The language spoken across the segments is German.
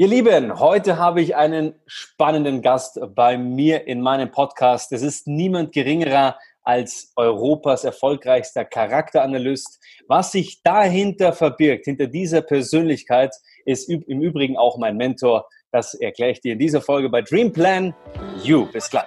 Ihr Lieben, heute habe ich einen spannenden Gast bei mir in meinem Podcast. Es ist niemand geringerer als Europas erfolgreichster Charakteranalyst. Was sich dahinter verbirgt, hinter dieser Persönlichkeit, ist im Übrigen auch mein Mentor. Das erkläre ich dir in dieser Folge bei Dream Plan You. Bis gleich.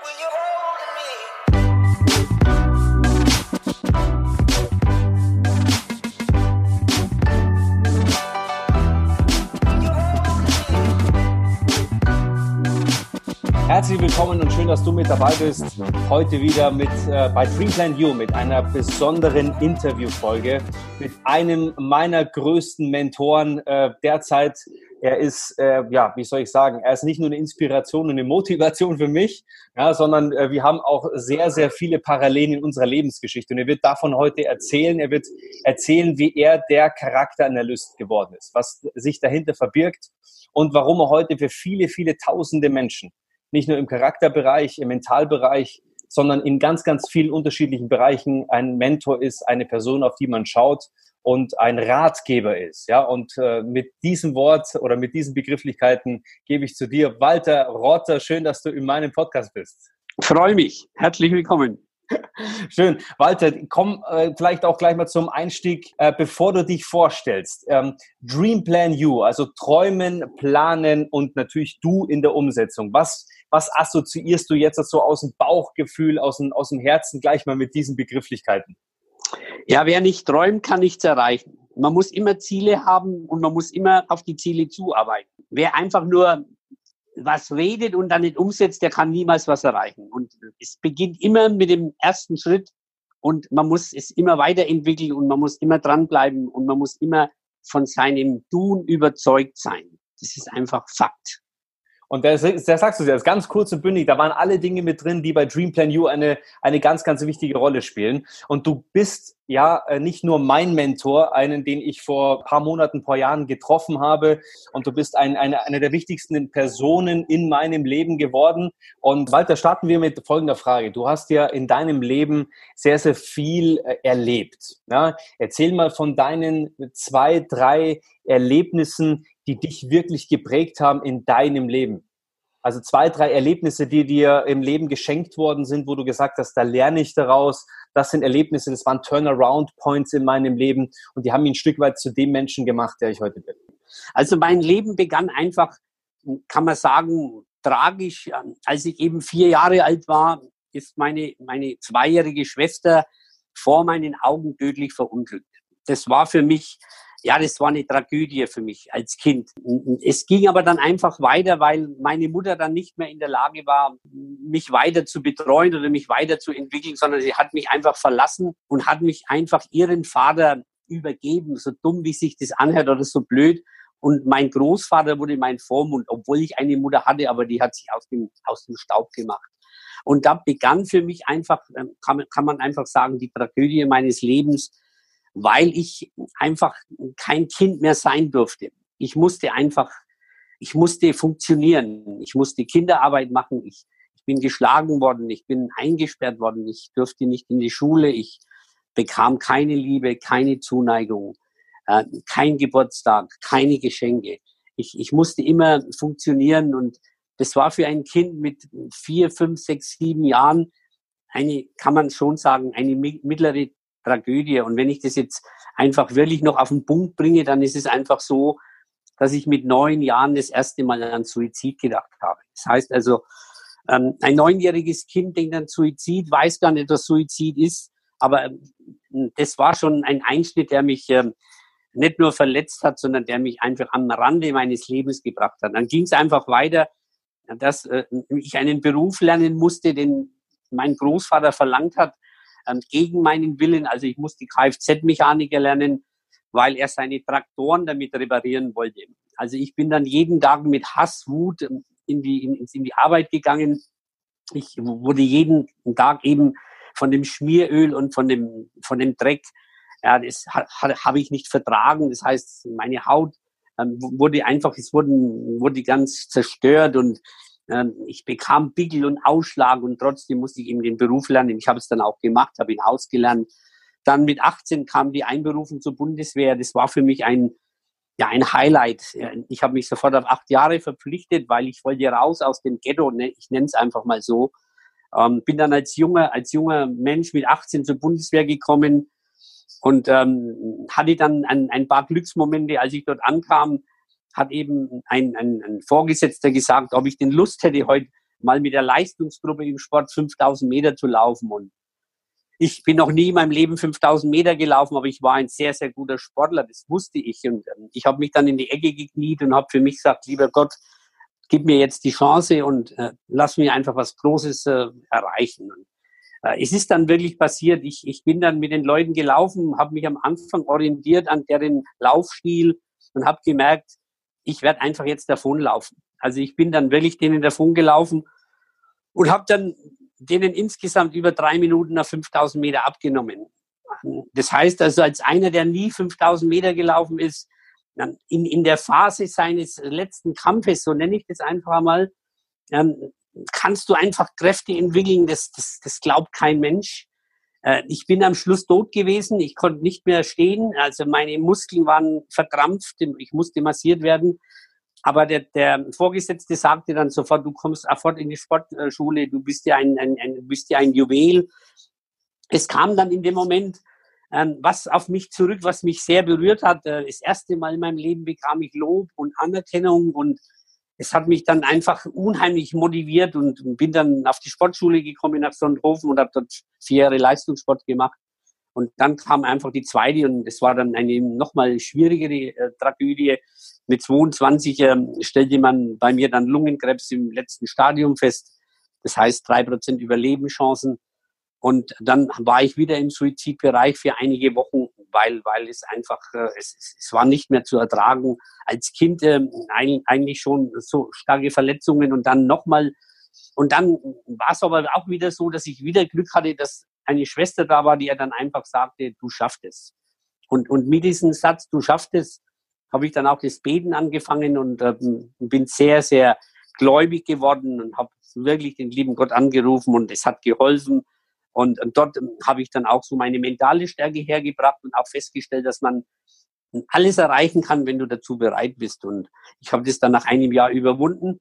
Herzlich willkommen und schön, dass du mit dabei bist. Heute wieder mit äh, bei Dreamplan You mit einer besonderen Interviewfolge mit einem meiner größten Mentoren äh, derzeit. Er ist, äh, ja, wie soll ich sagen, er ist nicht nur eine Inspiration und eine Motivation für mich, ja, sondern äh, wir haben auch sehr, sehr viele Parallelen in unserer Lebensgeschichte. Und er wird davon heute erzählen. Er wird erzählen, wie er der Charakteranalyst geworden ist, was sich dahinter verbirgt und warum er heute für viele, viele tausende Menschen nicht nur im Charakterbereich, im Mentalbereich, sondern in ganz, ganz vielen unterschiedlichen Bereichen ein Mentor ist, eine Person, auf die man schaut und ein Ratgeber ist. Ja, und äh, mit diesem Wort oder mit diesen Begrifflichkeiten gebe ich zu dir, Walter Rotter. Schön, dass du in meinem Podcast bist. Freue mich. Herzlich willkommen. Schön. Walter, komm äh, vielleicht auch gleich mal zum Einstieg, äh, bevor du dich vorstellst. Ähm, Dream Plan You, also träumen, planen und natürlich du in der Umsetzung. Was, was assoziierst du jetzt so aus dem Bauchgefühl, aus dem, aus dem Herzen gleich mal mit diesen Begrifflichkeiten? Ja, wer nicht träumt, kann nichts erreichen. Man muss immer Ziele haben und man muss immer auf die Ziele zuarbeiten. Wer einfach nur was redet und dann nicht umsetzt, der kann niemals was erreichen. Und es beginnt immer mit dem ersten Schritt und man muss es immer weiterentwickeln und man muss immer dranbleiben und man muss immer von seinem Tun überzeugt sein. Das ist einfach Fakt. Und da, sagst du es ganz kurz und bündig, da waren alle Dinge mit drin, die bei Dream Plan You eine, eine ganz, ganz wichtige Rolle spielen. Und du bist ja äh, nicht nur mein Mentor, einen, den ich vor paar Monaten, paar Jahren getroffen habe. Und du bist ein, eine, eine der wichtigsten Personen in meinem Leben geworden. Und Walter, starten wir mit folgender Frage. Du hast ja in deinem Leben sehr, sehr viel äh, erlebt. Ja? Erzähl mal von deinen zwei, drei Erlebnissen, die dich wirklich geprägt haben in deinem Leben? Also zwei, drei Erlebnisse, die dir im Leben geschenkt worden sind, wo du gesagt hast, da lerne ich daraus. Das sind Erlebnisse, das waren Turnaround-Points in meinem Leben und die haben mich ein Stück weit zu dem Menschen gemacht, der ich heute bin. Also mein Leben begann einfach, kann man sagen, tragisch. Als ich eben vier Jahre alt war, ist meine, meine zweijährige Schwester vor meinen Augen tödlich verunglückt. Das war für mich ja, das war eine Tragödie für mich als Kind. Es ging aber dann einfach weiter, weil meine Mutter dann nicht mehr in der Lage war, mich weiter zu betreuen oder mich weiter zu entwickeln, sondern sie hat mich einfach verlassen und hat mich einfach ihren Vater übergeben, so dumm wie sich das anhört oder so blöd. Und mein Großvater wurde mein Vormund, obwohl ich eine Mutter hatte, aber die hat sich aus dem, aus dem Staub gemacht. Und da begann für mich einfach, ähm, kann, kann man einfach sagen, die Tragödie meines Lebens, weil ich einfach kein Kind mehr sein durfte. Ich musste einfach, ich musste funktionieren. Ich musste Kinderarbeit machen. Ich, ich bin geschlagen worden. Ich bin eingesperrt worden. Ich durfte nicht in die Schule. Ich bekam keine Liebe, keine Zuneigung, äh, kein Geburtstag, keine Geschenke. Ich, ich musste immer funktionieren und das war für ein Kind mit vier, fünf, sechs, sieben Jahren eine, kann man schon sagen, eine mittlere Tragödie. Und wenn ich das jetzt einfach wirklich noch auf den Punkt bringe, dann ist es einfach so, dass ich mit neun Jahren das erste Mal an Suizid gedacht habe. Das heißt also, ähm, ein neunjähriges Kind denkt an Suizid, weiß gar nicht, was Suizid ist, aber ähm, das war schon ein Einschnitt, der mich ähm, nicht nur verletzt hat, sondern der mich einfach am Rande meines Lebens gebracht hat. Dann ging es einfach weiter, dass äh, ich einen Beruf lernen musste, den mein Großvater verlangt hat, gegen meinen Willen. Also ich musste Kfz-Mechaniker lernen, weil er seine Traktoren damit reparieren wollte. Also ich bin dann jeden Tag mit Hass, Wut in die, in, in die Arbeit gegangen. Ich wurde jeden Tag eben von dem Schmieröl und von dem, von dem Dreck, ja, das ha, habe ich nicht vertragen. Das heißt, meine Haut ähm, wurde einfach, es wurden, wurde ganz zerstört und ich bekam Pickel und Ausschlag und trotzdem musste ich eben den Beruf lernen. Ich habe es dann auch gemacht, habe ihn ausgelernt. Dann mit 18 kam die Einberufung zur Bundeswehr. Das war für mich ein, ja ein Highlight. Ich habe mich sofort auf acht Jahre verpflichtet, weil ich wollte raus aus dem Ghetto, ne? ich nenne es einfach mal so. Ähm, bin dann als junger, als junger Mensch mit 18 zur Bundeswehr gekommen und ähm, hatte dann ein, ein paar Glücksmomente, als ich dort ankam, hat eben ein, ein, ein Vorgesetzter gesagt, ob ich den Lust hätte, heute mal mit der Leistungsgruppe im Sport 5000 Meter zu laufen. Und ich bin noch nie in meinem Leben 5000 Meter gelaufen, aber ich war ein sehr, sehr guter Sportler, das wusste ich. Und ähm, ich habe mich dann in die Ecke gekniet und habe für mich gesagt, lieber Gott, gib mir jetzt die Chance und äh, lass mir einfach was Großes äh, erreichen. Und, äh, es ist dann wirklich passiert. Ich, ich bin dann mit den Leuten gelaufen, habe mich am Anfang orientiert an deren Laufstil und habe gemerkt, ich werde einfach jetzt davonlaufen. Also ich bin dann wirklich denen davon gelaufen und habe dann denen insgesamt über drei Minuten nach 5000 Meter abgenommen. Das heißt also, als einer, der nie 5000 Meter gelaufen ist, in, in der Phase seines letzten Kampfes, so nenne ich das einfach mal, kannst du einfach Kräfte entwickeln, das, das, das glaubt kein Mensch. Äh, ich bin am Schluss tot gewesen, ich konnte nicht mehr stehen, also meine Muskeln waren verkrampft, ich musste massiert werden. Aber der, der Vorgesetzte sagte dann sofort, du kommst sofort in die Sportschule, du bist ja ein, ein, ein, bist ja ein Juwel. Es kam dann in dem Moment ähm, was auf mich zurück, was mich sehr berührt hat. Äh, das erste Mal in meinem Leben bekam ich Lob und Anerkennung und es hat mich dann einfach unheimlich motiviert und bin dann auf die Sportschule gekommen nach Sonnenhofen und habe dort vier Jahre Leistungssport gemacht. Und dann kam einfach die zweite und es war dann eine nochmal schwierigere äh, Tragödie. Mit 22 äh, stellte man bei mir dann Lungenkrebs im letzten Stadium fest. Das heißt drei Prozent Überlebenschancen. Und dann war ich wieder im Suizidbereich für einige Wochen, weil, weil es einfach, äh, es, es war nicht mehr zu ertragen. Als Kind äh, eigentlich schon so starke Verletzungen und dann nochmal. Und dann war es aber auch wieder so, dass ich wieder Glück hatte, dass eine Schwester da war, die er dann einfach sagte, du schaffst es. Und, und mit diesem Satz, du schaffst es, habe ich dann auch das Beten angefangen und äh, bin sehr, sehr gläubig geworden und habe wirklich den lieben Gott angerufen und es hat geholfen. Und, und dort habe ich dann auch so meine mentale Stärke hergebracht und auch festgestellt, dass man alles erreichen kann, wenn du dazu bereit bist. Und ich habe das dann nach einem Jahr überwunden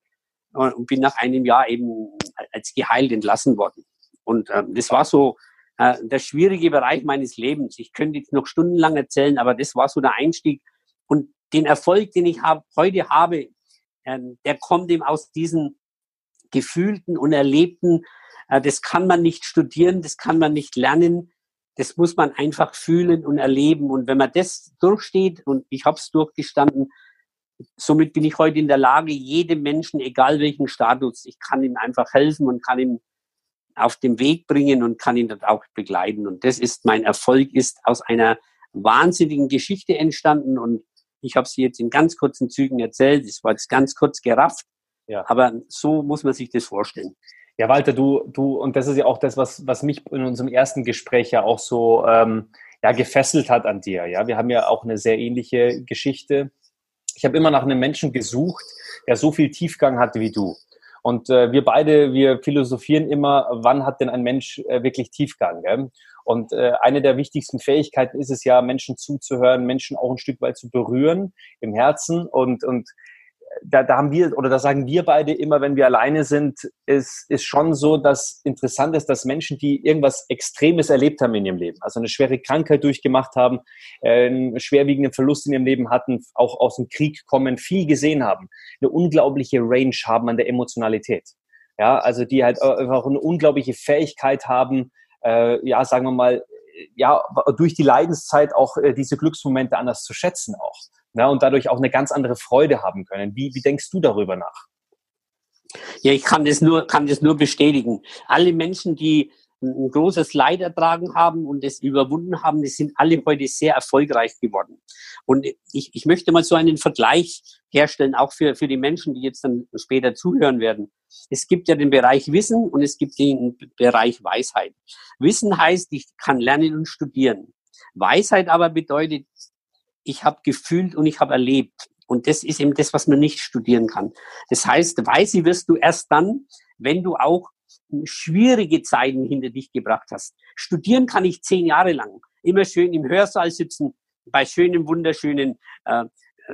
und bin nach einem Jahr eben als geheilt entlassen worden. Und äh, das war so äh, der schwierige Bereich meines Lebens. Ich könnte jetzt noch stundenlang erzählen, aber das war so der Einstieg. Und den Erfolg, den ich hab, heute habe, äh, der kommt eben aus diesen gefühlten und erlebten. Äh, das kann man nicht studieren, das kann man nicht lernen. Das muss man einfach fühlen und erleben. Und wenn man das durchsteht, und ich habe es durchgestanden, somit bin ich heute in der Lage, jedem Menschen, egal welchen Status, ich kann ihm einfach helfen und kann ihm auf den Weg bringen und kann ihn dort auch begleiten. Und das ist mein Erfolg, ist aus einer wahnsinnigen Geschichte entstanden und ich habe sie jetzt in ganz kurzen Zügen erzählt. Es war jetzt ganz kurz gerafft, ja. aber so muss man sich das vorstellen. Ja, Walter, du, du, und das ist ja auch das, was, was mich in unserem ersten Gespräch ja auch so ähm, ja, gefesselt hat an dir. Ja, wir haben ja auch eine sehr ähnliche Geschichte. Ich habe immer nach einem Menschen gesucht, der so viel Tiefgang hatte wie du. Und äh, wir beide, wir philosophieren immer, wann hat denn ein Mensch äh, wirklich Tiefgang? Gell? Und äh, eine der wichtigsten Fähigkeiten ist es ja, Menschen zuzuhören, Menschen auch ein Stück weit zu berühren im Herzen und, und da, da haben wir, oder da sagen wir beide immer, wenn wir alleine sind, ist, ist schon so, dass interessant ist, dass Menschen, die irgendwas Extremes erlebt haben in ihrem Leben, also eine schwere Krankheit durchgemacht haben, äh, einen schwerwiegenden Verlust in ihrem Leben hatten, auch aus dem Krieg kommen, viel gesehen haben, eine unglaubliche Range haben an der Emotionalität. Ja, also die halt einfach eine unglaubliche Fähigkeit haben, äh, ja, sagen wir mal, ja, durch die Leidenszeit auch äh, diese Glücksmomente anders zu schätzen auch ja, und dadurch auch eine ganz andere Freude haben können. Wie, wie denkst du darüber nach? Ja, ich kann das nur, kann das nur bestätigen. Alle Menschen, die ein großes Leid ertragen haben und es überwunden haben, die sind alle heute sehr erfolgreich geworden. Und ich, ich möchte mal so einen Vergleich herstellen, auch für, für die Menschen, die jetzt dann später zuhören werden. Es gibt ja den Bereich Wissen und es gibt den Bereich Weisheit. Wissen heißt, ich kann lernen und studieren. Weisheit aber bedeutet, ich habe gefühlt und ich habe erlebt. Und das ist eben das, was man nicht studieren kann. Das heißt, weise wirst du erst dann, wenn du auch schwierige Zeiten hinter dich gebracht hast. Studieren kann ich zehn Jahre lang. Immer schön im Hörsaal sitzen, bei schönen, wunderschönen äh,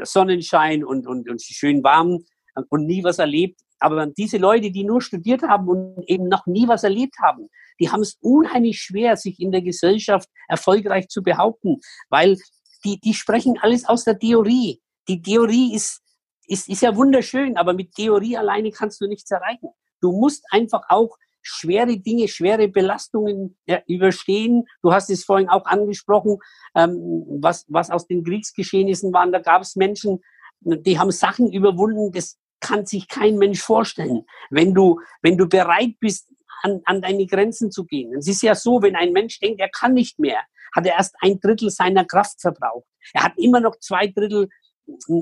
Sonnenschein und, und, und schön warm und nie was erlebt. Aber diese Leute, die nur studiert haben und eben noch nie was erlebt haben, die haben es unheimlich schwer, sich in der Gesellschaft erfolgreich zu behaupten, weil die, die sprechen alles aus der Theorie. Die Theorie ist, ist, ist ja wunderschön, aber mit Theorie alleine kannst du nichts erreichen. Du musst einfach auch schwere Dinge, schwere Belastungen ja, überstehen. Du hast es vorhin auch angesprochen, ähm, was, was aus den Kriegsgeschehnissen waren. Da gab es Menschen, die haben Sachen überwunden, das kann sich kein Mensch vorstellen. Wenn du, wenn du bereit bist, an, an deine Grenzen zu gehen. Es ist ja so, wenn ein Mensch denkt, er kann nicht mehr, hat er erst ein Drittel seiner Kraft verbraucht. Er hat immer noch zwei Drittel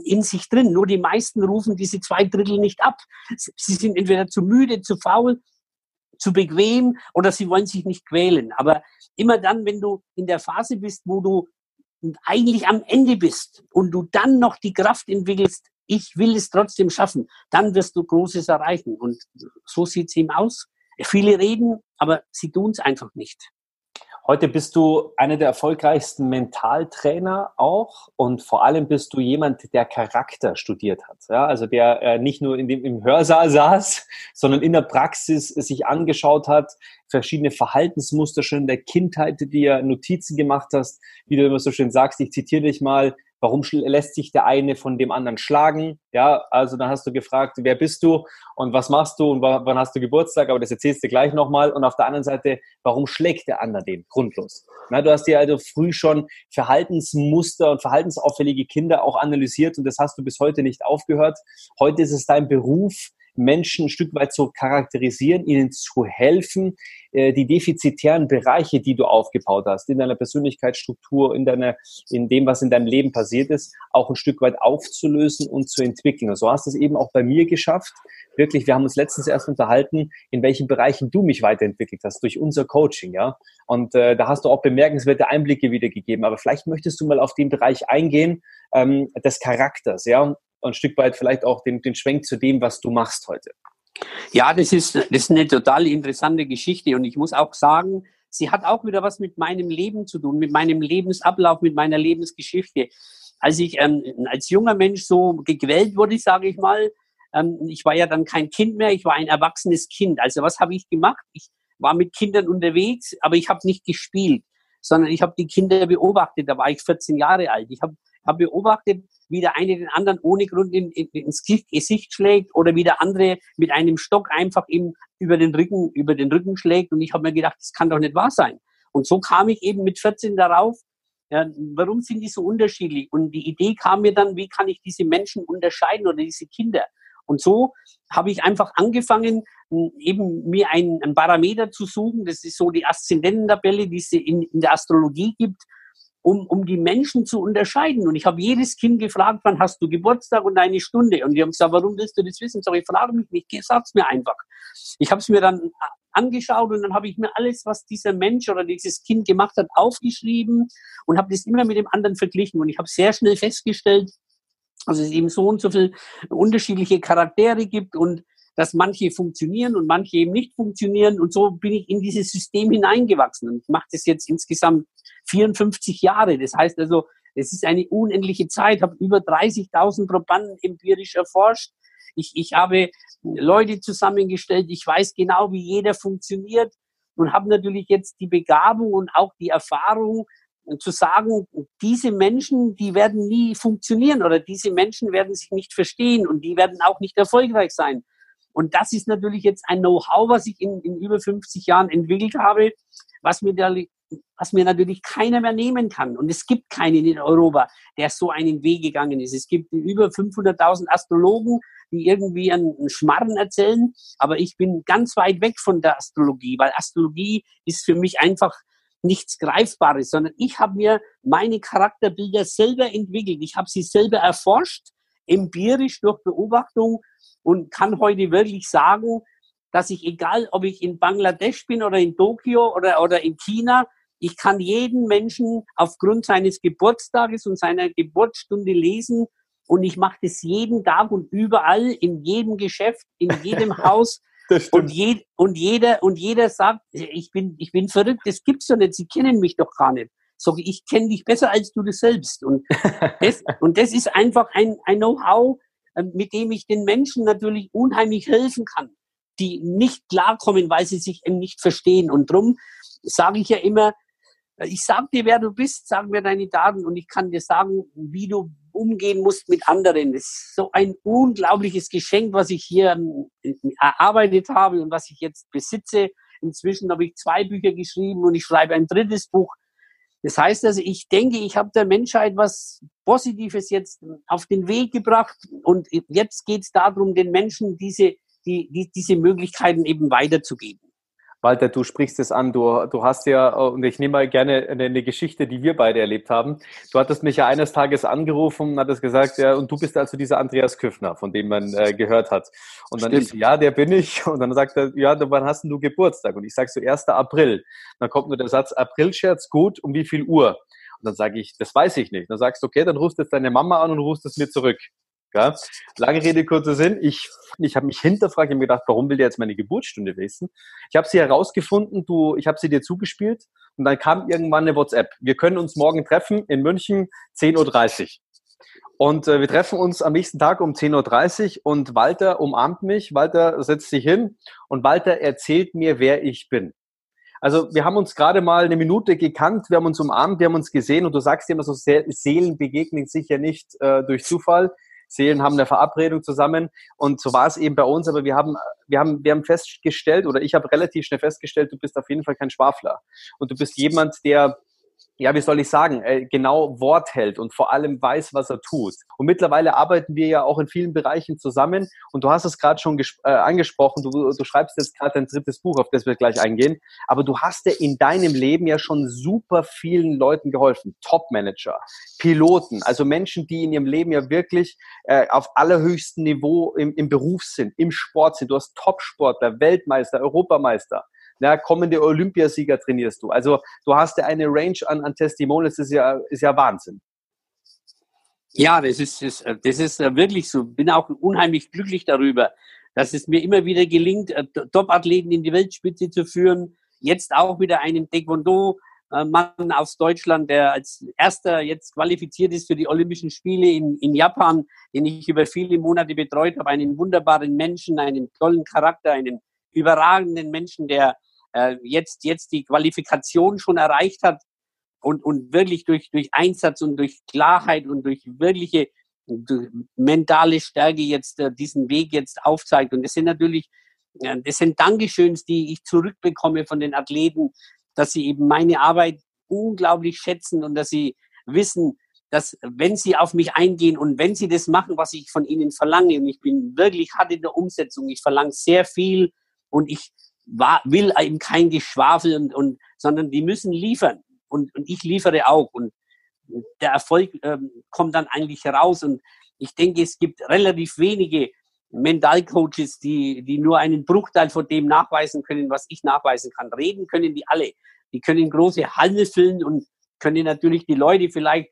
in sich drin. Nur die meisten rufen diese zwei Drittel nicht ab. Sie sind entweder zu müde, zu faul, zu bequem oder sie wollen sich nicht quälen. Aber immer dann, wenn du in der Phase bist, wo du eigentlich am Ende bist und du dann noch die Kraft entwickelst, ich will es trotzdem schaffen, dann wirst du Großes erreichen. Und so sieht es ihm aus. Viele reden, aber sie tun es einfach nicht. Heute bist du einer der erfolgreichsten Mentaltrainer auch und vor allem bist du jemand, der Charakter studiert hat. Ja, also der äh, nicht nur in dem, im Hörsaal saß, sondern in der Praxis sich angeschaut hat, verschiedene Verhaltensmuster schon in der Kindheit, die dir Notizen gemacht hast, wie du immer so schön sagst, ich zitiere dich mal, Warum lässt sich der eine von dem anderen schlagen? Ja, also dann hast du gefragt, wer bist du und was machst du und wann hast du Geburtstag? Aber das erzählst du gleich nochmal. Und auf der anderen Seite, warum schlägt der andere den? Grundlos. Na, du hast dir also früh schon Verhaltensmuster und verhaltensauffällige Kinder auch analysiert und das hast du bis heute nicht aufgehört. Heute ist es dein Beruf, Menschen ein Stück weit zu charakterisieren, ihnen zu helfen, äh, die defizitären Bereiche, die du aufgebaut hast, in deiner Persönlichkeitsstruktur, in deiner, in dem, was in deinem Leben passiert ist, auch ein Stück weit aufzulösen und zu entwickeln. Und so hast du es eben auch bei mir geschafft. Wirklich, wir haben uns letztens erst unterhalten, in welchen Bereichen du mich weiterentwickelt hast durch unser Coaching, ja. Und äh, da hast du auch bemerkenswerte Einblicke wiedergegeben. Aber vielleicht möchtest du mal auf den Bereich eingehen ähm, des Charakters, ja ein Stück weit vielleicht auch den, den Schwenk zu dem, was du machst heute. Ja, das ist, das ist eine total interessante Geschichte und ich muss auch sagen, sie hat auch wieder was mit meinem Leben zu tun, mit meinem Lebensablauf, mit meiner Lebensgeschichte. Als ich ähm, als junger Mensch so gequält wurde, sage ich mal, ähm, ich war ja dann kein Kind mehr, ich war ein erwachsenes Kind. Also was habe ich gemacht? Ich war mit Kindern unterwegs, aber ich habe nicht gespielt, sondern ich habe die Kinder beobachtet. Da war ich 14 Jahre alt. Ich habe hab beobachtet, wie der eine den anderen ohne Grund in, in, ins Gesicht schlägt oder wie der andere mit einem Stock einfach ihm über den Rücken, über den Rücken schlägt. Und ich habe mir gedacht, das kann doch nicht wahr sein. Und so kam ich eben mit 14 darauf, ja, warum sind die so unterschiedlich? Und die Idee kam mir dann, wie kann ich diese Menschen unterscheiden oder diese Kinder? Und so habe ich einfach angefangen, eben mir einen, einen Parameter zu suchen. Das ist so die Aszendententabelle, die es in, in der Astrologie gibt um, um die Menschen zu unterscheiden. Und ich habe jedes Kind gefragt, wann hast du Geburtstag und eine Stunde? Und die haben gesagt, warum willst du das wissen? Sag ich, frage mich nicht, sag's mir einfach. Ich habe es mir dann angeschaut und dann habe ich mir alles, was dieser Mensch oder dieses Kind gemacht hat, aufgeschrieben und habe das immer mit dem anderen verglichen. Und ich habe sehr schnell festgestellt, dass es eben so und so viele unterschiedliche Charaktere gibt und dass manche funktionieren und manche eben nicht funktionieren. Und so bin ich in dieses System hineingewachsen. Und ich mache das jetzt insgesamt 54 Jahre. Das heißt also, es ist eine unendliche Zeit. Habe über 30.000 Probanden empirisch erforscht. Ich, ich habe Leute zusammengestellt. Ich weiß genau, wie jeder funktioniert und habe natürlich jetzt die Begabung und auch die Erfahrung zu sagen, diese Menschen, die werden nie funktionieren oder diese Menschen werden sich nicht verstehen und die werden auch nicht erfolgreich sein. Und das ist natürlich jetzt ein Know-how, was ich in, in über 50 Jahren entwickelt habe, was mir da was mir natürlich keiner mehr nehmen kann. Und es gibt keinen in Europa, der so einen Weg gegangen ist. Es gibt über 500.000 Astrologen, die irgendwie einen Schmarren erzählen, aber ich bin ganz weit weg von der Astrologie, weil Astrologie ist für mich einfach nichts Greifbares, sondern ich habe mir meine Charakterbilder selber entwickelt. Ich habe sie selber erforscht, empirisch durch Beobachtung und kann heute wirklich sagen, dass ich, egal ob ich in Bangladesch bin oder in Tokio oder, oder in China, ich kann jeden Menschen aufgrund seines Geburtstages und seiner Geburtsstunde lesen und ich mache das jeden Tag und überall, in jedem Geschäft, in jedem Haus. Und, je, und, jeder, und jeder sagt, ich bin, ich bin verrückt, das gibt's doch nicht, Sie kennen mich doch gar nicht. sage ich, kenne dich besser als du das selbst. Und das, und das ist einfach ein, ein Know-how, mit dem ich den Menschen natürlich unheimlich helfen kann, die nicht klarkommen, weil sie sich eben nicht verstehen. Und drum sage ich ja immer, äh, ich sage dir, wer du bist, sag mir deine Daten und ich kann dir sagen, wie du umgehen musst mit anderen. Das ist so ein unglaubliches Geschenk, was ich hier ähm, erarbeitet habe und was ich jetzt besitze. Inzwischen habe ich zwei Bücher geschrieben und ich schreibe ein drittes Buch. Das heißt also, ich denke, ich habe der Menschheit was Positives jetzt auf den Weg gebracht und jetzt geht es darum, den Menschen diese, die, die, diese Möglichkeiten eben weiterzugeben. Walter, du sprichst es an. Du, du hast ja, und ich nehme mal gerne eine, eine, Geschichte, die wir beide erlebt haben. Du hattest mich ja eines Tages angerufen und hattest gesagt, ja, und du bist also dieser Andreas Küffner, von dem man äh, gehört hat. Und dann Stimmt. ich, ja, der bin ich. Und dann sagt er, ja, wann hast denn du Geburtstag? Und ich sage so, 1. April. dann kommt nur der Satz, April-Scherz, gut, um wie viel Uhr? Und dann sage ich, das weiß ich nicht. Dann sagst du, okay, dann rufst du jetzt deine Mama an und rufst es mir zurück. Ja? Lange Rede, kurzer Sinn. Ich, ich habe mich hinterfragt, ich habe mir gedacht, warum will der jetzt meine Geburtsstunde wissen? Ich habe sie herausgefunden, du, ich habe sie dir zugespielt und dann kam irgendwann eine WhatsApp. Wir können uns morgen treffen in München, 10.30 Uhr. Und äh, wir treffen uns am nächsten Tag um 10.30 Uhr und Walter umarmt mich, Walter setzt sich hin und Walter erzählt mir, wer ich bin. Also wir haben uns gerade mal eine Minute gekannt, wir haben uns umarmt, wir haben uns gesehen und du sagst immer so, Seelen begegnen sich ja nicht äh, durch Zufall. Seelen haben eine Verabredung zusammen. Und so war es eben bei uns, aber wir haben, wir haben, wir haben festgestellt oder ich habe relativ schnell festgestellt, du bist auf jeden Fall kein Schwafler. Und du bist jemand, der ja, wie soll ich sagen, äh, genau Wort hält und vor allem weiß, was er tut. Und mittlerweile arbeiten wir ja auch in vielen Bereichen zusammen. Und du hast es gerade schon äh, angesprochen, du, du schreibst jetzt gerade dein drittes Buch, auf das wir gleich eingehen. Aber du hast ja in deinem Leben ja schon super vielen Leuten geholfen. Top-Manager, Piloten, also Menschen, die in ihrem Leben ja wirklich äh, auf allerhöchstem Niveau im, im Beruf sind, im Sport sind. Du hast Top-Sportler, Weltmeister, Europameister na, kommende Olympiasieger trainierst du. Also du hast ja eine Range an, an Testimonials, das ist ja, ist ja Wahnsinn. Ja, das ist, das, das ist wirklich so. Bin auch unheimlich glücklich darüber, dass es mir immer wieder gelingt, äh, Top-Athleten in die Weltspitze zu führen. Jetzt auch wieder einen Taekwondo-Mann aus Deutschland, der als erster jetzt qualifiziert ist für die Olympischen Spiele in, in Japan, den ich über viele Monate betreut habe. Einen wunderbaren Menschen, einen tollen Charakter, einen überragenden Menschen, der äh, jetzt, jetzt die Qualifikation schon erreicht hat und, und wirklich durch, durch Einsatz und durch Klarheit und durch wirkliche durch mentale Stärke jetzt äh, diesen Weg jetzt aufzeigt. Und das sind natürlich, äh, das sind Dankeschöns, die ich zurückbekomme von den Athleten, dass sie eben meine Arbeit unglaublich schätzen und dass sie wissen, dass wenn sie auf mich eingehen und wenn sie das machen, was ich von ihnen verlange, und ich bin wirklich hart in der Umsetzung, ich verlange sehr viel und ich war, will eben kein Geschwafel und, und sondern die müssen liefern und, und ich liefere auch und der Erfolg ähm, kommt dann eigentlich heraus und ich denke, es gibt relativ wenige Mentalcoaches, die, die nur einen Bruchteil von dem nachweisen können, was ich nachweisen kann. Reden können die alle. Die können große Halle füllen und können natürlich die Leute vielleicht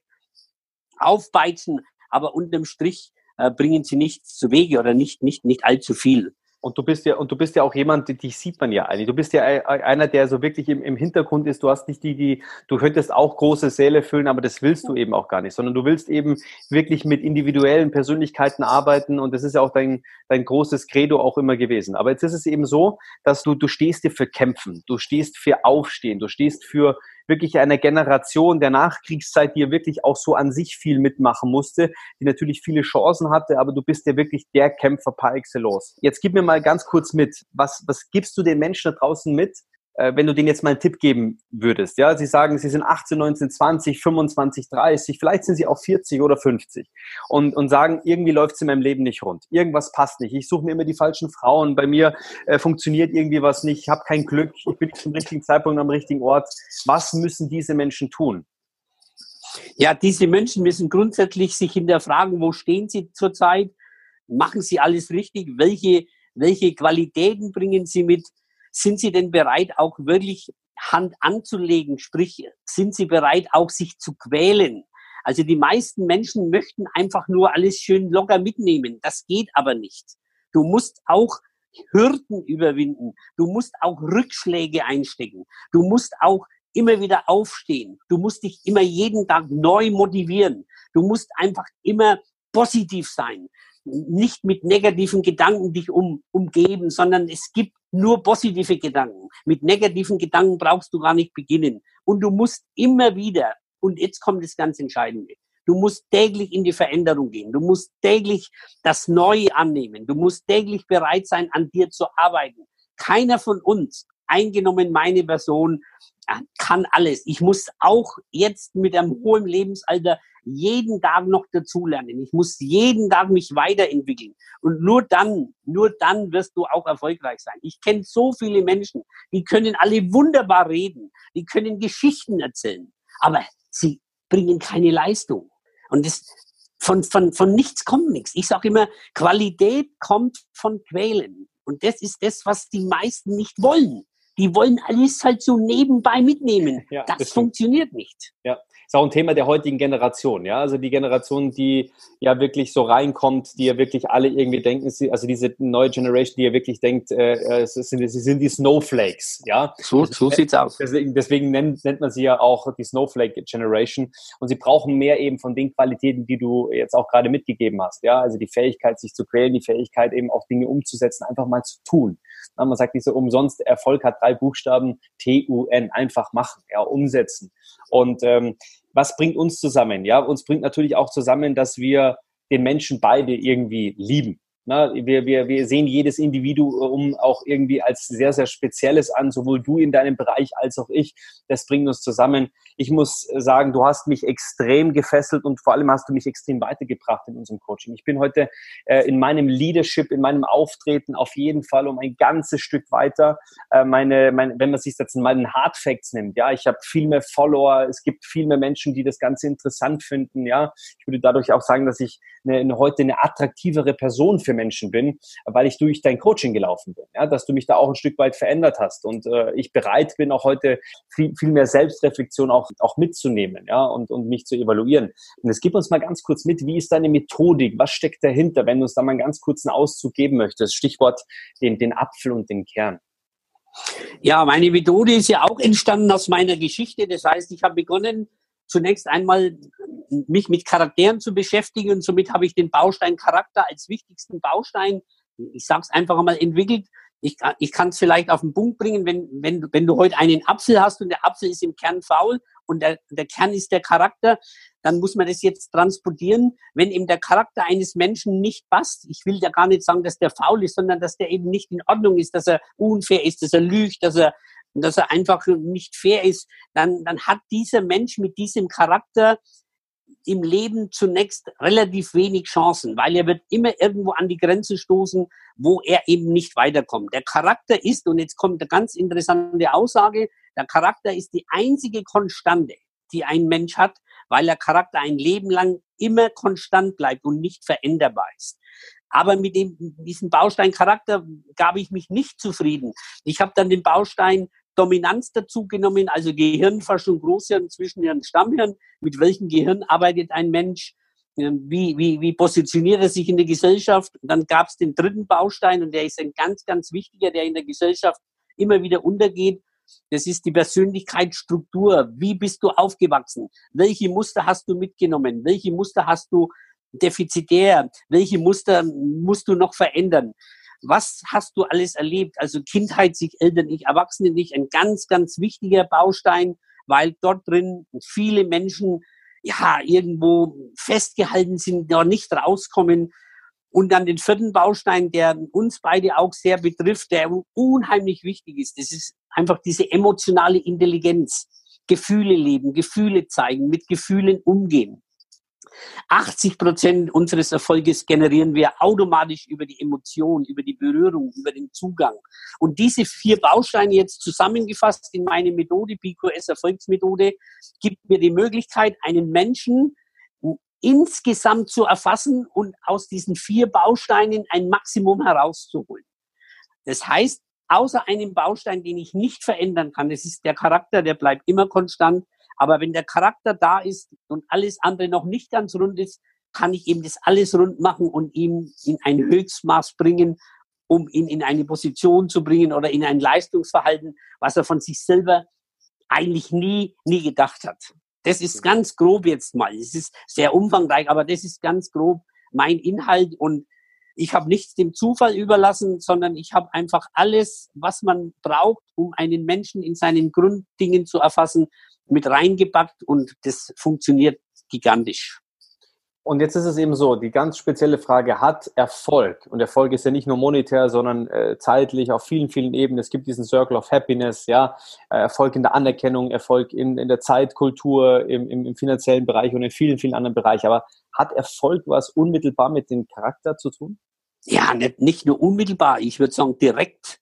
aufbeizen, aber unterm Strich äh, bringen sie nichts zu Wege oder nicht, nicht, nicht allzu viel. Und du bist ja, und du bist ja auch jemand, dich sieht man ja eigentlich. Du bist ja einer, der so wirklich im, im Hintergrund ist. Du hast nicht die, die, du könntest auch große Säle füllen, aber das willst du eben auch gar nicht, sondern du willst eben wirklich mit individuellen Persönlichkeiten arbeiten und das ist ja auch dein, dein großes Credo auch immer gewesen. Aber jetzt ist es eben so, dass du, du stehst dir für Kämpfen, du stehst für Aufstehen, du stehst für, wirklich einer Generation der Nachkriegszeit, die ja wirklich auch so an sich viel mitmachen musste, die natürlich viele Chancen hatte, aber du bist ja wirklich der Kämpfer par excellence. Jetzt gib mir mal ganz kurz mit, was, was gibst du den Menschen da draußen mit, wenn du denen jetzt mal einen Tipp geben würdest. Ja, sie sagen, sie sind 18, 19, 20, 25, 30, vielleicht sind sie auch 40 oder 50 und, und sagen, irgendwie läuft es in meinem Leben nicht rund. Irgendwas passt nicht. Ich suche mir immer die falschen Frauen. Bei mir äh, funktioniert irgendwie was nicht. Ich habe kein Glück. Ich bin zum richtigen Zeitpunkt am richtigen Ort. Was müssen diese Menschen tun? Ja, diese Menschen müssen grundsätzlich sich hinterfragen, wo stehen sie zurzeit? Machen sie alles richtig? Welche, welche Qualitäten bringen sie mit? Sind Sie denn bereit, auch wirklich Hand anzulegen? Sprich, sind Sie bereit, auch sich zu quälen? Also die meisten Menschen möchten einfach nur alles schön locker mitnehmen. Das geht aber nicht. Du musst auch Hürden überwinden. Du musst auch Rückschläge einstecken. Du musst auch immer wieder aufstehen. Du musst dich immer jeden Tag neu motivieren. Du musst einfach immer positiv sein. Nicht mit negativen Gedanken dich um, umgeben, sondern es gibt nur positive Gedanken. Mit negativen Gedanken brauchst du gar nicht beginnen. Und du musst immer wieder, und jetzt kommt das ganz Entscheidende, du musst täglich in die Veränderung gehen. Du musst täglich das Neue annehmen. Du musst täglich bereit sein, an dir zu arbeiten. Keiner von uns, eingenommen meine Person, kann alles. Ich muss auch jetzt mit einem hohen Lebensalter jeden Tag noch dazulernen. Ich muss jeden Tag mich weiterentwickeln. Und nur dann, nur dann wirst du auch erfolgreich sein. Ich kenne so viele Menschen, die können alle wunderbar reden, die können Geschichten erzählen, aber sie bringen keine Leistung. Und das, von, von, von nichts kommt nichts. Ich sage immer, Qualität kommt von Quälen. Und das ist das, was die meisten nicht wollen. Die wollen alles halt so nebenbei mitnehmen. Ja, das, das funktioniert nicht. Ja, ist auch ein Thema der heutigen Generation, ja. Also die Generation, die ja wirklich so reinkommt, die ja wirklich alle irgendwie denken, also diese neue Generation, die ja wirklich denkt, äh, äh sie, sind, sie sind die Snowflakes, ja. So, so sieht's aus. Deswegen, deswegen nennt, nennt man sie ja auch die Snowflake Generation. Und sie brauchen mehr eben von den Qualitäten, die du jetzt auch gerade mitgegeben hast, ja. Also die Fähigkeit, sich zu quälen, die Fähigkeit eben auch Dinge umzusetzen, einfach mal zu tun. Man sagt, diese umsonst Erfolg hat drei Buchstaben, T-U-N, einfach machen, ja, umsetzen. Und ähm, was bringt uns zusammen? Ja, uns bringt natürlich auch zusammen, dass wir den Menschen beide irgendwie lieben. Na, wir, wir, wir sehen jedes Individuum auch irgendwie als sehr, sehr spezielles an, sowohl du in deinem Bereich als auch ich. Das bringt uns zusammen. Ich muss sagen, du hast mich extrem gefesselt und vor allem hast du mich extrem weitergebracht in unserem Coaching. Ich bin heute äh, in meinem Leadership, in meinem Auftreten auf jeden Fall um ein ganzes Stück weiter. Äh, meine, meine, wenn man sich jetzt mal den Hard Facts nimmt, ja, ich habe viel mehr Follower, es gibt viel mehr Menschen, die das Ganze interessant finden, ja. Ich würde dadurch auch sagen, dass ich eine, eine, heute eine attraktivere Person für Menschen bin, weil ich durch dein Coaching gelaufen bin, ja, dass du mich da auch ein Stück weit verändert hast und äh, ich bereit bin, auch heute viel, viel mehr Selbstreflexion auch, auch mitzunehmen, ja, und, und mich zu evaluieren. Und es gib uns mal ganz kurz mit, wie ist deine Methodik? Was steckt dahinter, wenn du uns da mal einen ganz kurzen Auszug geben möchtest? Stichwort den, den Apfel und den Kern. Ja, meine Methode ist ja auch entstanden aus meiner Geschichte. Das heißt, ich habe begonnen, zunächst einmal mich mit Charakteren zu beschäftigen und somit habe ich den Baustein Charakter als wichtigsten Baustein, ich sage es einfach einmal, entwickelt. Ich, ich kann es vielleicht auf den Punkt bringen, wenn, wenn, wenn du heute einen Apfel hast und der Apfel ist im Kern faul und der, der Kern ist der Charakter, dann muss man das jetzt transportieren. Wenn eben der Charakter eines Menschen nicht passt, ich will ja gar nicht sagen, dass der faul ist, sondern dass der eben nicht in Ordnung ist, dass er unfair ist, dass er lügt, dass er dass er einfach nicht fair ist, dann, dann hat dieser Mensch mit diesem Charakter im Leben zunächst relativ wenig Chancen, weil er wird immer irgendwo an die Grenze stoßen, wo er eben nicht weiterkommt. Der Charakter ist, und jetzt kommt eine ganz interessante Aussage, der Charakter ist die einzige Konstante, die ein Mensch hat, weil der Charakter ein Leben lang immer konstant bleibt und nicht veränderbar ist. Aber mit dem, diesem Baustein Charakter gab ich mich nicht zufrieden. Ich habe dann den Baustein Dominanz dazu genommen, also Gehirnforschung, Großhirn, Zwischenhirn, Stammhirn. Mit welchem Gehirn arbeitet ein Mensch? Ähm, wie, wie, wie positioniert er sich in der Gesellschaft? dann gab es den dritten Baustein und der ist ein ganz, ganz wichtiger, der in der Gesellschaft immer wieder untergeht. Das ist die Persönlichkeitsstruktur. Wie bist du aufgewachsen? Welche Muster hast du mitgenommen? Welche Muster hast du defizitär? Welche Muster musst du noch verändern? Was hast du alles erlebt? Also Kindheit, sich Eltern nicht, Erwachsene nicht, ein ganz, ganz wichtiger Baustein, weil dort drin viele Menschen ja irgendwo festgehalten sind, noch nicht rauskommen. Und dann den vierten Baustein, der uns beide auch sehr betrifft, der unheimlich wichtig ist. Das ist einfach diese emotionale Intelligenz. Gefühle leben, Gefühle zeigen, mit Gefühlen umgehen. 80 Prozent unseres Erfolges generieren wir automatisch über die Emotion, über die Berührung, über den Zugang. Und diese vier Bausteine jetzt zusammengefasst in meine Methode, BQS Erfolgsmethode, gibt mir die Möglichkeit, einen Menschen insgesamt zu erfassen und aus diesen vier Bausteinen ein Maximum herauszuholen. Das heißt, außer einem Baustein, den ich nicht verändern kann, das ist der Charakter, der bleibt immer konstant, aber wenn der Charakter da ist und alles andere noch nicht ganz rund ist, kann ich eben das alles rund machen und ihm in ein Höchstmaß bringen, um ihn in eine Position zu bringen oder in ein Leistungsverhalten, was er von sich selber eigentlich nie, nie gedacht hat. Das ist ganz grob jetzt mal. Es ist sehr umfangreich, aber das ist ganz grob mein Inhalt und ich habe nichts dem Zufall überlassen, sondern ich habe einfach alles, was man braucht, um einen Menschen in seinen Grunddingen zu erfassen, mit reingepackt und das funktioniert gigantisch. Und jetzt ist es eben so, die ganz spezielle Frage hat Erfolg. Und Erfolg ist ja nicht nur monetär, sondern äh, zeitlich auf vielen, vielen Ebenen. Es gibt diesen Circle of Happiness, ja, äh, Erfolg in der Anerkennung, Erfolg in, in der Zeitkultur, im, im, im finanziellen Bereich und in vielen, vielen anderen Bereichen. Aber hat Erfolg was unmittelbar mit dem Charakter zu tun? Ja, nicht, nicht nur unmittelbar, ich würde sagen direkt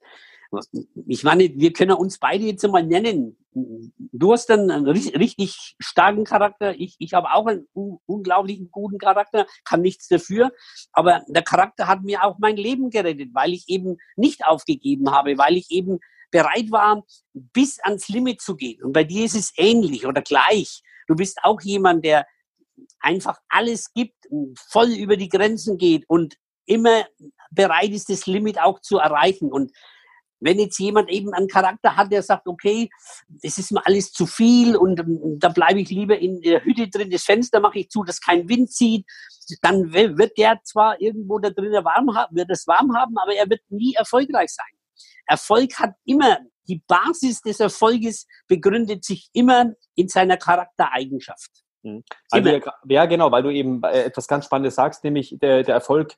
ich meine, wir können uns beide jetzt mal nennen. Du hast einen richtig starken Charakter. Ich, ich habe auch einen unglaublichen guten Charakter, kann nichts dafür. Aber der Charakter hat mir auch mein Leben gerettet, weil ich eben nicht aufgegeben habe, weil ich eben bereit war, bis ans Limit zu gehen. Und bei dir ist es ähnlich oder gleich. Du bist auch jemand, der einfach alles gibt, voll über die Grenzen geht und immer bereit ist, das Limit auch zu erreichen. Und wenn jetzt jemand eben einen Charakter hat, der sagt, okay, das ist mir alles zu viel und, und da bleibe ich lieber in der Hütte drin, das Fenster mache ich zu, dass kein Wind zieht, dann wird der zwar irgendwo da drinnen warm haben, wird es warm haben, aber er wird nie erfolgreich sein. Erfolg hat immer, die Basis des Erfolges begründet sich immer in seiner Charaktereigenschaft. Mhm. Also, ja, genau, weil du eben äh, etwas ganz Spannendes sagst, nämlich der, der Erfolg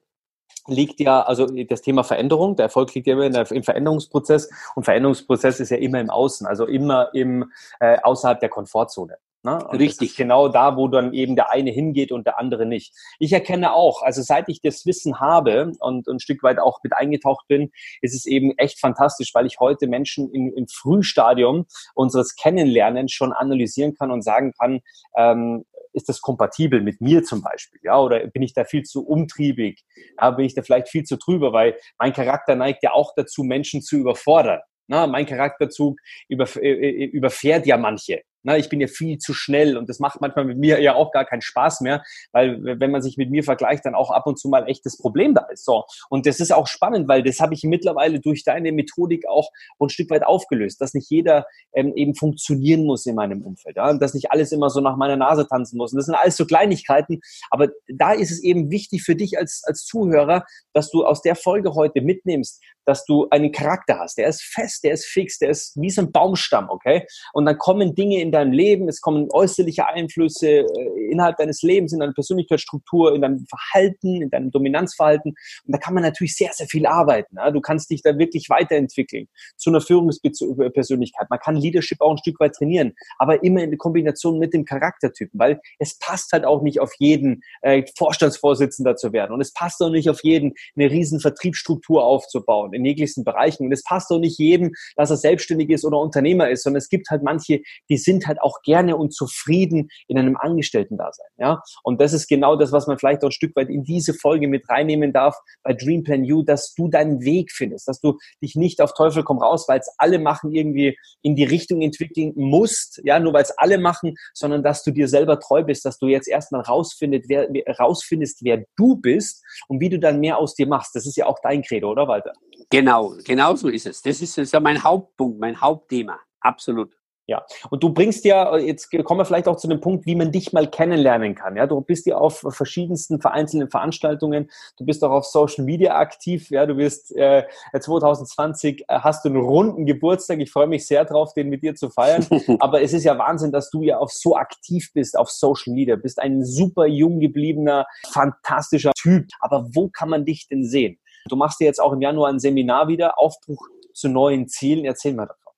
liegt ja, also das Thema Veränderung, der Erfolg liegt ja immer der, im Veränderungsprozess und Veränderungsprozess ist ja immer im Außen, also immer im äh, außerhalb der Komfortzone. Ne? Richtig. genau da, wo dann eben der eine hingeht und der andere nicht. Ich erkenne auch, also seit ich das Wissen habe und, und ein Stück weit auch mit eingetaucht bin, ist es eben echt fantastisch, weil ich heute Menschen im, im Frühstadium unseres Kennenlernens schon analysieren kann und sagen kann, ähm, ist das kompatibel mit mir zum Beispiel? Ja, oder bin ich da viel zu umtriebig? Ja, bin ich da vielleicht viel zu drüber? Weil mein Charakter neigt ja auch dazu, Menschen zu überfordern. Na, mein Charakterzug überf äh, äh, überfährt ja manche. Na, ich bin ja viel zu schnell und das macht manchmal mit mir ja auch gar keinen Spaß mehr, weil wenn man sich mit mir vergleicht, dann auch ab und zu mal echtes Problem da ist. So. Und das ist auch spannend, weil das habe ich mittlerweile durch deine Methodik auch ein Stück weit aufgelöst, dass nicht jeder ähm, eben funktionieren muss in meinem Umfeld. Ja? Und dass nicht alles immer so nach meiner Nase tanzen muss. Und das sind alles so Kleinigkeiten, aber da ist es eben wichtig für dich als, als Zuhörer, dass du aus der Folge heute mitnimmst, dass du einen Charakter hast. Der ist fest, der ist fix, der ist wie so ein Baumstamm, okay? Und dann kommen Dinge in deinem Leben, es kommen äußerliche Einflüsse äh, innerhalb deines Lebens, in deiner Persönlichkeitsstruktur, in deinem Verhalten, in deinem Dominanzverhalten. Und da kann man natürlich sehr, sehr viel arbeiten. Ja? Du kannst dich da wirklich weiterentwickeln zu einer Führungspersönlichkeit. Man kann Leadership auch ein Stück weit trainieren, aber immer in Kombination mit dem Charaktertypen, weil es passt halt auch nicht auf jeden äh, Vorstandsvorsitzender zu werden und es passt auch nicht auf jeden, eine riesen Vertriebsstruktur aufzubauen in jeglichsten Bereichen. Und es passt auch nicht jedem, dass er selbstständig ist oder Unternehmer ist, sondern es gibt halt manche, die sind halt auch gerne und zufrieden in einem Angestellten-Dasein. Ja? Und das ist genau das, was man vielleicht auch ein Stück weit in diese Folge mit reinnehmen darf bei Dream Plan You, dass du deinen Weg findest, dass du dich nicht auf Teufel komm raus, weil es alle machen, irgendwie in die Richtung entwickeln musst, ja, nur weil es alle machen, sondern dass du dir selber treu bist, dass du jetzt erstmal rausfindest, wer, rausfindest, wer du bist und wie du dann mehr aus dir machst. Das ist ja auch dein Credo, oder Walter? Genau, genau so ist es. Das ist, das ist ja mein Hauptpunkt, mein Hauptthema. Absolut. Ja, und du bringst ja, jetzt kommen wir vielleicht auch zu dem Punkt, wie man dich mal kennenlernen kann. Ja, du bist ja auf verschiedensten vereinzelten Veranstaltungen, du bist auch auf Social Media aktiv. Ja, du bist äh, 2020 äh, hast du einen runden Geburtstag. Ich freue mich sehr drauf, den mit dir zu feiern. Aber es ist ja Wahnsinn, dass du ja auch so aktiv bist auf Social Media. Bist ein super jung gebliebener, fantastischer Typ. Aber wo kann man dich denn sehen? Du machst dir jetzt auch im Januar ein Seminar wieder, Aufbruch zu neuen Zielen. Erzähl mal davon.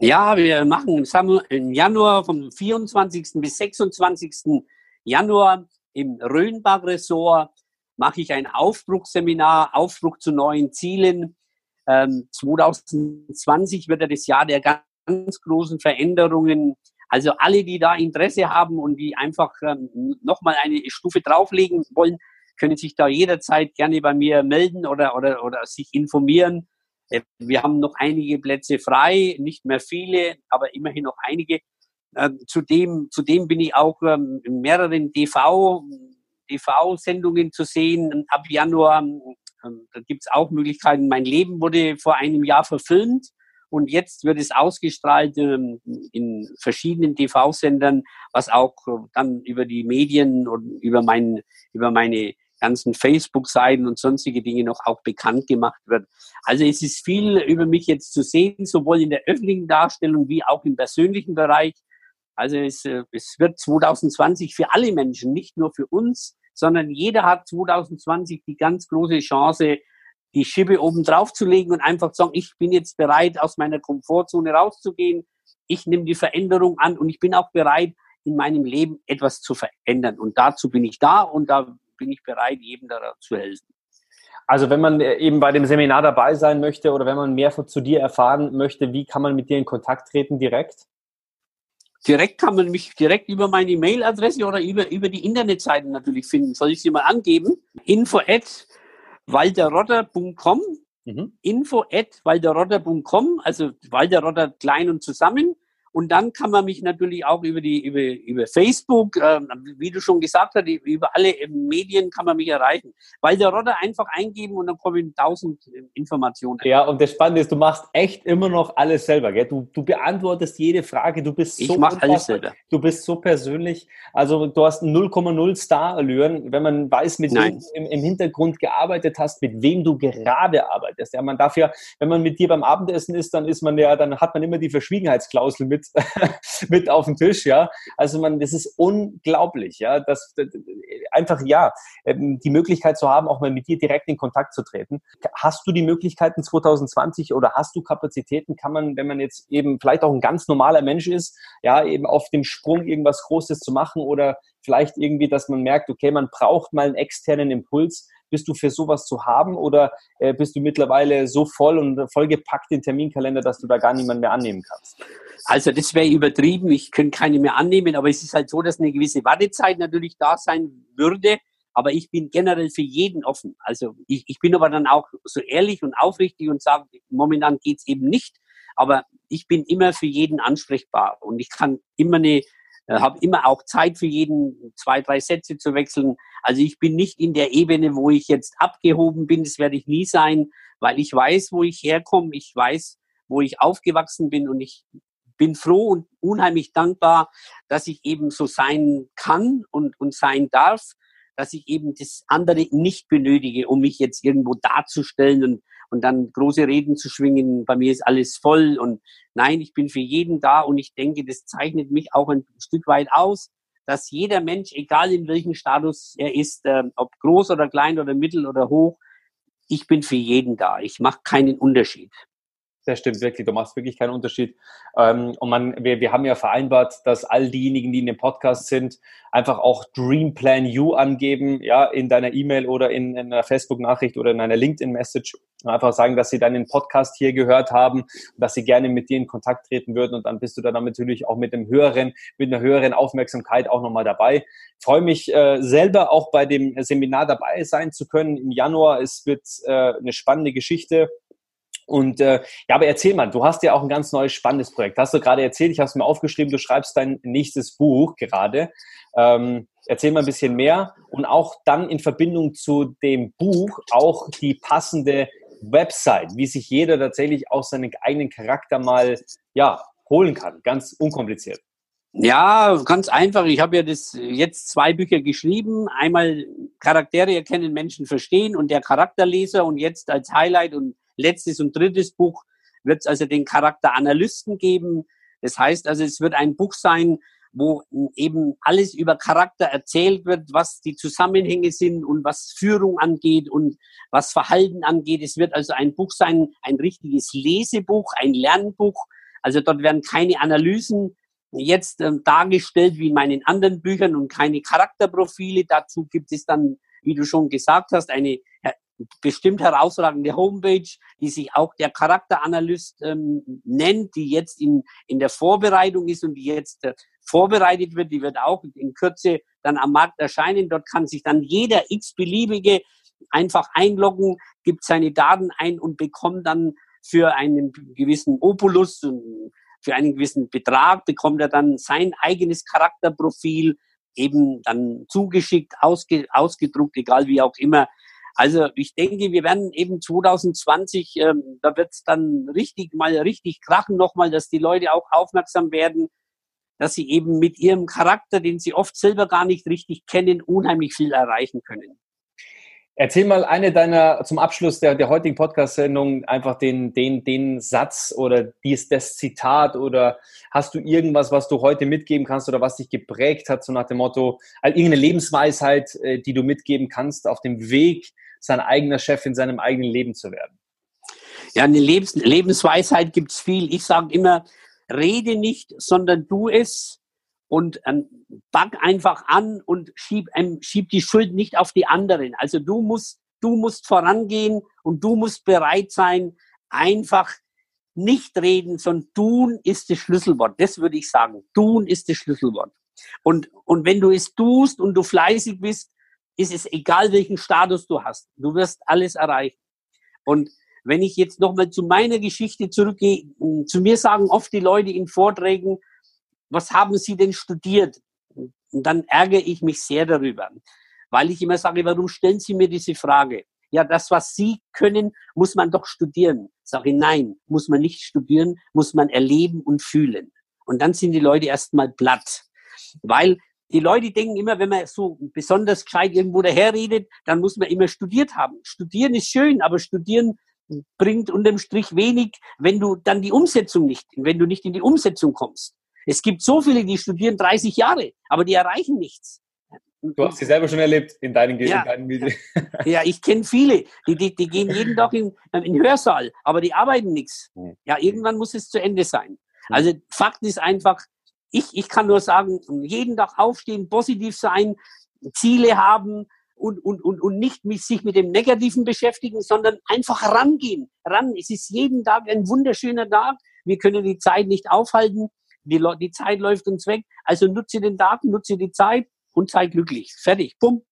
Ja, wir machen im Januar vom 24. bis 26. Januar im Rhönbach-Ressort mache ich ein Aufbruchsseminar, Aufbruch zu neuen Zielen. Ähm, 2020 wird ja das Jahr der ganz großen Veränderungen. Also alle, die da Interesse haben und die einfach ähm, nochmal eine Stufe drauflegen wollen, können sich da jederzeit gerne bei mir melden oder, oder, oder sich informieren. Äh, wir haben noch einige Plätze frei, nicht mehr viele, aber immerhin noch einige. Ähm, zudem, zudem bin ich auch ähm, in mehreren TV, TV-Sendungen zu sehen. Ab Januar ähm, da gibt es auch Möglichkeiten. Mein Leben wurde vor einem Jahr verfilmt und jetzt wird es ausgestrahlt in verschiedenen TV-Sendern, was auch äh, dann über die Medien und über, mein, über meine ganzen Facebook-Seiten und sonstige Dinge noch auch bekannt gemacht wird. Also es ist viel über mich jetzt zu sehen, sowohl in der öffentlichen Darstellung wie auch im persönlichen Bereich. Also es, äh, es wird 2020 für alle Menschen, nicht nur für uns, sondern jeder hat 2020 die ganz große Chance, die Schippe oben drauf zu legen und einfach zu sagen, ich bin jetzt bereit, aus meiner Komfortzone rauszugehen. Ich nehme die Veränderung an und ich bin auch bereit, in meinem Leben etwas zu verändern. Und dazu bin ich da und da bin ich bereit, jedem da zu helfen. Also wenn man äh, eben bei dem Seminar dabei sein möchte oder wenn man mehr zu dir erfahren möchte, wie kann man mit dir in Kontakt treten direkt? Direkt kann man mich direkt über meine E-Mail-Adresse oder über, über die Internetseiten natürlich finden. Soll ich sie mal angeben? Info at walderrotter.com. Mhm. Info at walderrotter.com, also Walderrotter klein und zusammen. Und dann kann man mich natürlich auch über die über, über Facebook, äh, wie du schon gesagt hast, über alle Medien kann man mich erreichen. Weil der Rotter einfach eingeben und dann kommen tausend Informationen. Ja, und das Spannende ist, du machst echt immer noch alles selber. Gell? Du, du beantwortest jede Frage. Du bist so ich mach alles selber. Du bist so persönlich. Also du hast 0,0 Star-Allüren, wenn man weiß, mit Nein. wem du im, im Hintergrund gearbeitet hast, mit wem du gerade arbeitest. Ja, man darf ja, wenn man mit dir beim Abendessen ist, dann ist man ja, dann hat man immer die Verschwiegenheitsklausel mit mit, mit auf den Tisch, ja. Also man, das ist unglaublich, ja. Das, das einfach ja, ähm, die Möglichkeit zu haben, auch mal mit dir direkt in Kontakt zu treten. Hast du die Möglichkeiten 2020 oder hast du Kapazitäten? Kann man, wenn man jetzt eben vielleicht auch ein ganz normaler Mensch ist, ja, eben auf dem Sprung irgendwas Großes zu machen oder vielleicht irgendwie, dass man merkt, okay, man braucht mal einen externen Impuls, bist du für sowas zu haben oder äh, bist du mittlerweile so voll und vollgepackt in Terminkalender, dass du da gar niemanden mehr annehmen kannst? Also das wäre übertrieben, ich könnte keine mehr annehmen, aber es ist halt so, dass eine gewisse Wartezeit natürlich da sein würde. Aber ich bin generell für jeden offen. Also ich, ich bin aber dann auch so ehrlich und aufrichtig und sage, momentan geht's eben nicht. Aber ich bin immer für jeden ansprechbar und ich kann immer eine habe immer auch Zeit für jeden, zwei, drei Sätze zu wechseln. Also ich bin nicht in der Ebene, wo ich jetzt abgehoben bin, das werde ich nie sein, weil ich weiß, wo ich herkomme, ich weiß, wo ich aufgewachsen bin. Und ich bin froh und unheimlich dankbar, dass ich eben so sein kann und, und sein darf, dass ich eben das andere nicht benötige, um mich jetzt irgendwo darzustellen und und dann große Reden zu schwingen, bei mir ist alles voll und nein, ich bin für jeden da und ich denke, das zeichnet mich auch ein Stück weit aus, dass jeder Mensch, egal in welchem Status er ist, äh, ob groß oder klein oder mittel oder hoch, ich bin für jeden da. Ich mache keinen Unterschied. Das stimmt wirklich, du machst wirklich keinen Unterschied. Ähm, und man, wir, wir haben ja vereinbart, dass all diejenigen, die in dem Podcast sind, einfach auch Dream Plan You angeben, ja, in deiner E-Mail oder in, in einer Facebook-Nachricht oder in einer LinkedIn-Message. Einfach sagen, dass sie deinen Podcast hier gehört haben, dass sie gerne mit dir in Kontakt treten würden und dann bist du dann natürlich auch mit einem höheren, mit einer höheren Aufmerksamkeit auch nochmal dabei. Ich freue mich äh, selber auch bei dem Seminar dabei sein zu können im Januar. Es wird äh, eine spannende Geschichte und äh, ja, aber erzähl mal, du hast ja auch ein ganz neues spannendes Projekt. Hast du gerade erzählt, ich habe es mir aufgeschrieben, du schreibst dein nächstes Buch gerade. Ähm, erzähl mal ein bisschen mehr und auch dann in Verbindung zu dem Buch auch die passende Website, wie sich jeder tatsächlich auch seinen eigenen Charakter mal ja, holen kann, ganz unkompliziert. Ja, ganz einfach. Ich habe ja das jetzt zwei Bücher geschrieben. Einmal Charaktere erkennen, Menschen verstehen und der Charakterleser und jetzt als Highlight und letztes und drittes Buch wird es also den Charakter Analysten geben. Das heißt also, es wird ein Buch sein, wo eben alles über Charakter erzählt wird, was die Zusammenhänge sind und was Führung angeht und was Verhalten angeht. Es wird also ein Buch sein, ein richtiges Lesebuch, ein Lernbuch. Also dort werden keine Analysen jetzt ähm, dargestellt wie in meinen anderen Büchern und keine Charakterprofile. Dazu gibt es dann, wie du schon gesagt hast, eine bestimmt herausragende Homepage, die sich auch der Charakteranalyst ähm, nennt, die jetzt in, in der Vorbereitung ist und die jetzt äh, vorbereitet wird. Die wird auch in Kürze dann am Markt erscheinen. Dort kann sich dann jeder x-beliebige einfach einloggen, gibt seine Daten ein und bekommt dann für einen gewissen Opulus und für einen gewissen Betrag bekommt er dann sein eigenes Charakterprofil eben dann zugeschickt, ausge, ausgedruckt, egal wie auch immer, Also ich denke, wir werden eben 2020, ähm, da wird es dann richtig mal richtig krachen nochmal, dass die Leute auch aufmerksam werden, dass sie eben mit ihrem Charakter, den sie oft selber gar nicht richtig kennen, unheimlich viel erreichen können. Erzähl mal eine deiner, zum Abschluss der, der heutigen Podcast-Sendung, einfach den, den, den Satz oder dies, das Zitat oder hast du irgendwas, was du heute mitgeben kannst oder was dich geprägt hat, so nach dem Motto, also irgendeine Lebensweisheit, äh, die du mitgeben kannst auf dem Weg, sein eigener Chef in seinem eigenen Leben zu werden? Ja, eine Lebens Lebensweisheit gibt's viel. Ich sage immer, rede nicht, sondern du es und ähm, back einfach an und schieb, ähm, schieb die Schuld nicht auf die anderen. Also du musst, du musst vorangehen und du musst bereit sein, einfach nicht reden, sondern tun ist das Schlüsselwort. Das würde ich sagen. Tun ist das Schlüsselwort. Und, und wenn du es tust und du fleißig bist, ist es egal, welchen Status du hast. Du wirst alles erreichen. Und wenn ich jetzt nochmal zu meiner Geschichte zurückgehe, zu mir sagen oft die Leute in Vorträgen, was haben Sie denn studiert? Und dann ärgere ich mich sehr darüber, weil ich immer sage, warum stellen Sie mir diese Frage? Ja, das, was Sie können, muss man doch studieren. Sage ich, nein, muss man nicht studieren, muss man erleben und fühlen. Und dann sind die Leute erstmal platt. Weil die Leute denken immer, wenn man so besonders gescheit irgendwo daherredet, dann muss man immer studiert haben. Studieren ist schön, aber studieren bringt unterm Strich wenig, wenn du dann die Umsetzung nicht, wenn du nicht in die Umsetzung kommst. Es gibt so viele, die studieren 30 Jahre, aber die erreichen nichts. Du hast sie selber schon erlebt in deinen ja, in ja, ich kenne viele, die, die, die gehen jeden Tag in, in den Hörsaal, aber die arbeiten nichts. Ja, irgendwann muss es zu Ende sein. Also Fakt ist einfach, ich, ich kann nur sagen, jeden Tag aufstehen, positiv sein, Ziele haben und, und, und, und nicht mit, sich mit dem Negativen beschäftigen, sondern einfach rangehen. Ran. Es ist jeden Tag ein wunderschöner Tag. Wir können die Zeit nicht aufhalten die, die Zeit läuft uns weg. Also nutze den Tag, nutze die Zeit und sei glücklich. Fertig. Bumm.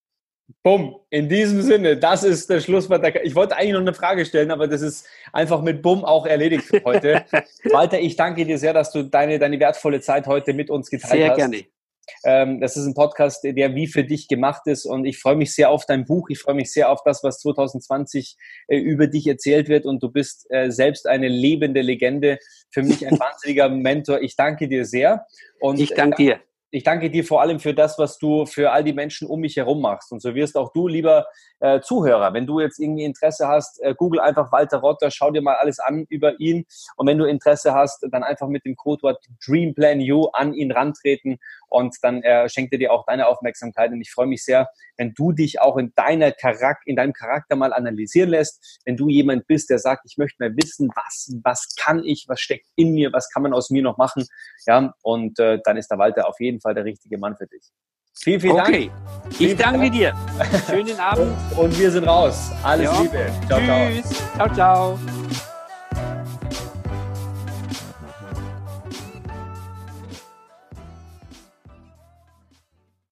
Bumm. In diesem Sinne, das ist der Schlusswort. Ich wollte eigentlich noch eine Frage stellen, aber das ist einfach mit Bumm auch erledigt für heute. Walter, ich danke dir sehr, dass du deine, deine wertvolle Zeit heute mit uns geteilt sehr hast. Sehr gerne. Ähm, das ist ein Podcast, der wie für dich gemacht ist und ich freue mich sehr auf dein Buch. Ich freue mich sehr auf das, was 2020 äh, über dich erzählt wird und du bist äh, selbst eine lebende Legende. Für mich ein wahnsinniger Mentor. Ich danke dir sehr. Und ich danke dir ich danke dir vor allem für das, was du für all die Menschen um mich herum machst. Und so wirst auch du, lieber äh, Zuhörer, wenn du jetzt irgendwie Interesse hast, äh, google einfach Walter Rotter, schau dir mal alles an über ihn. Und wenn du Interesse hast, dann einfach mit dem Codewort DreamPlanU an ihn rantreten und dann äh, schenkt er dir auch deine Aufmerksamkeit. Und ich freue mich sehr, wenn du dich auch in, deiner Charak in deinem Charakter mal analysieren lässt. Wenn du jemand bist, der sagt, ich möchte mal wissen, was, was kann ich, was steckt in mir, was kann man aus mir noch machen. Ja, und äh, dann ist der Walter auf jeden Fall der richtige Mann für dich. Vielen, vielen Dank. Okay, ich danke Dank. dir. Schönen Abend. Und wir sind raus. Alles ja. Liebe. Ciao, Tschüss. ciao, ciao. ciao.